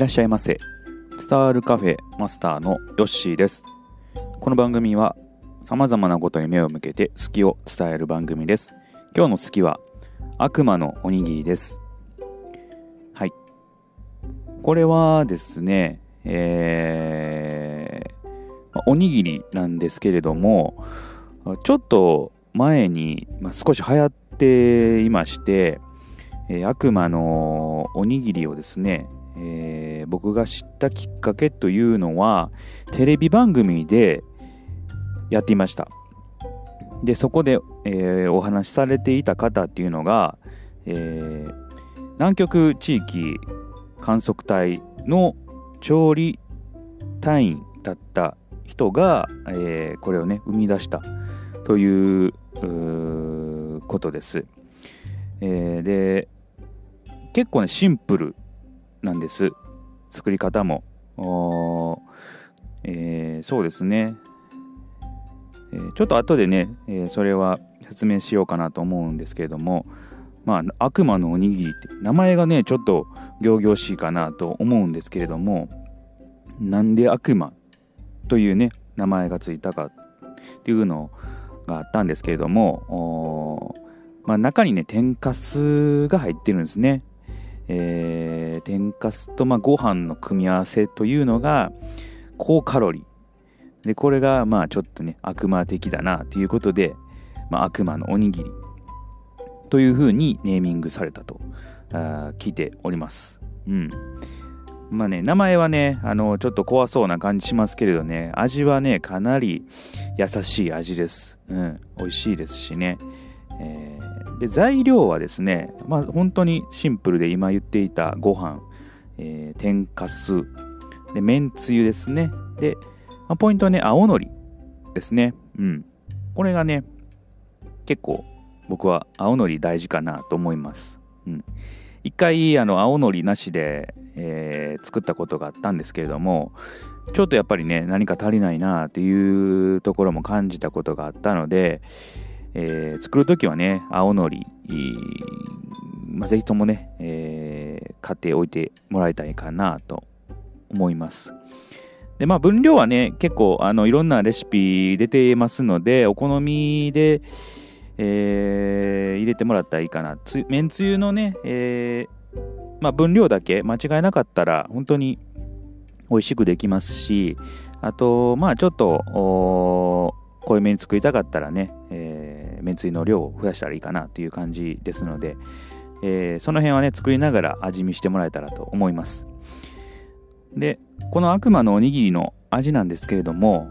らっしゃいませ。伝わるカフェマスターのヨッシーです。この番組は様々なことに目を向けて好きを伝える番組です。今日の好きは悪魔のおにぎりです。はい。これはですねえー、おにぎりなんですけれどもちょっと前に、まあ、少し流行っていまして、えー、悪魔のおにぎりをですねえー、僕が知ったきっかけというのはテレビ番組でやっていました。でそこで、えー、お話しされていた方っていうのが、えー、南極地域観測隊の調理隊員だった人が、えー、これをね生み出したということです、えー、で結構ねシンプルなんです。作り方も。えー、そうですね、えー、ちょっと後でね、えー、それは説明しようかなと思うんですけれども。まあ悪魔のおにぎりって名前がねちょっと仰々しいかなと思うんですけれども。なんで悪魔というね名前がついたかっていうのがあったんですけれども。まあ、中にね天かすが入ってるんですね。えー、天かすとまあご飯の組み合わせというのが高カロリー。でこれがまあちょっとね悪魔的だなということで、まあ、悪魔のおにぎり。というふうにネーミングされたとあ聞いております。うん。まあね名前はねあのちょっと怖そうな感じしますけれどね味はねかなり優しい味です。うん。美味しいですしね。えー、で材料はですね、まあ、本当にシンプルで今言っていたご飯、えー、天かすでめんつゆですね。で、まあ、ポイントはね青のりですね。うん。これがね結構僕は青のり大事かなと思います、うん、一回あの青のりなしで、えー、作ったことがあったんですけれどもちょっとやっぱりね何か足りないなっていうところも感じたことがあったので、えー、作るときはね、青のり、まあ、ぜひともね、えー、買っておいてもらいたいかなと思います。で、まあ、分量はね、結構、あの、いろんなレシピ出てますので、お好みで、えー、入れてもらったらいいかな。つめんつゆのね、えー、まあ、分量だけ間違いなかったら、本当に美味しくできますし、あと、まあ、ちょっと、濃いめに作りたかったらね、えー、めんつゆの量を増やしたらいいかなっていう感じですので、えー、その辺はね作りながら味見してもらえたらと思います。でこの悪魔のおにぎりの味なんですけれども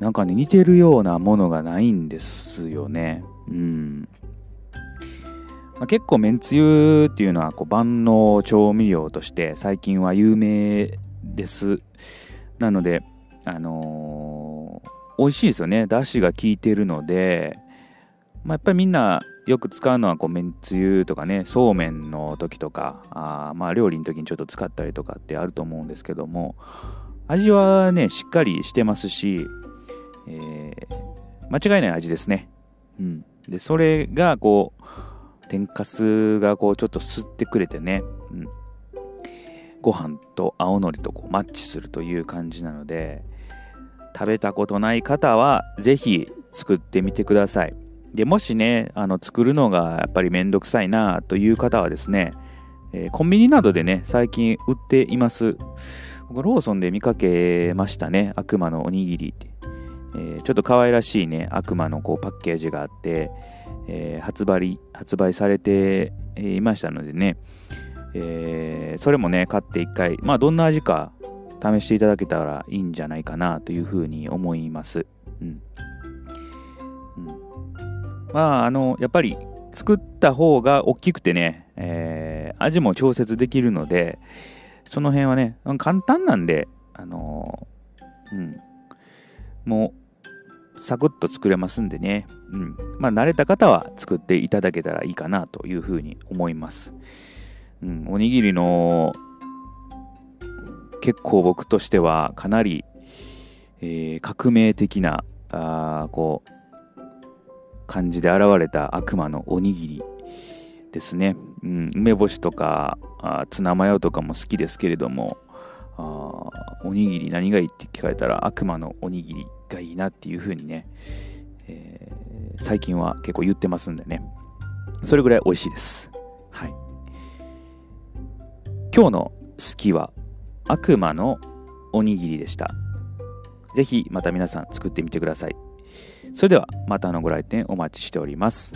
なんかね似てるようなものがないんですよね。うん。まあ、結構めんつゆっていうのはこう万能調味料として最近は有名です。なのであのー、美味しいですよね。だしが効いてるので、まあ、やっぱりみんなよく使うのはこうめんつゆとかね、そうめんの時とか、あまあ料理の時にちょっと使ったりとかってあると思うんですけども、味はね、しっかりしてますし、えー、間違いない味ですね。うん。で、それがこう、天かすがこうちょっと吸ってくれてね、うん、ご飯と青のりとこうマッチするという感じなので、食べたことない方はぜひ作ってみてください。でもしね、あの作るのがやっぱりめんどくさいなという方はですね、えー、コンビニなどでね、最近売っています。僕、ローソンで見かけましたね、悪魔のおにぎりって。えー、ちょっと可愛らしいね、悪魔のこうパッケージがあって、えー、発売、発売されていましたのでね、え、それもね、買って一回、まあどんな味か試していただけたらいいんじゃないかなというふうに思います。うん。うん、まあ、あの、やっぱり作った方が大きくてね、えー、味も調節できるので、その辺はね、簡単なんで、あのうん、もう、サクッと作れますんでね、うん。まあ、慣れた方は作っていただけたらいいかなというふうに思います。うん、おにぎりの結構僕としてはかなり、えー、革命的なあこう感じで現れた悪魔のおにぎりですね、うん、梅干しとかあツナマヨとかも好きですけれどもあおにぎり何がいいって聞かれたら悪魔のおにぎりがいいなっていう風にね、えー、最近は結構言ってますんでね。それぐらい美味しいです。はい。今日の好きは悪魔のおにぎりでしたぜひまた皆さん作ってみてくださいそれではまたのご来店お待ちしております。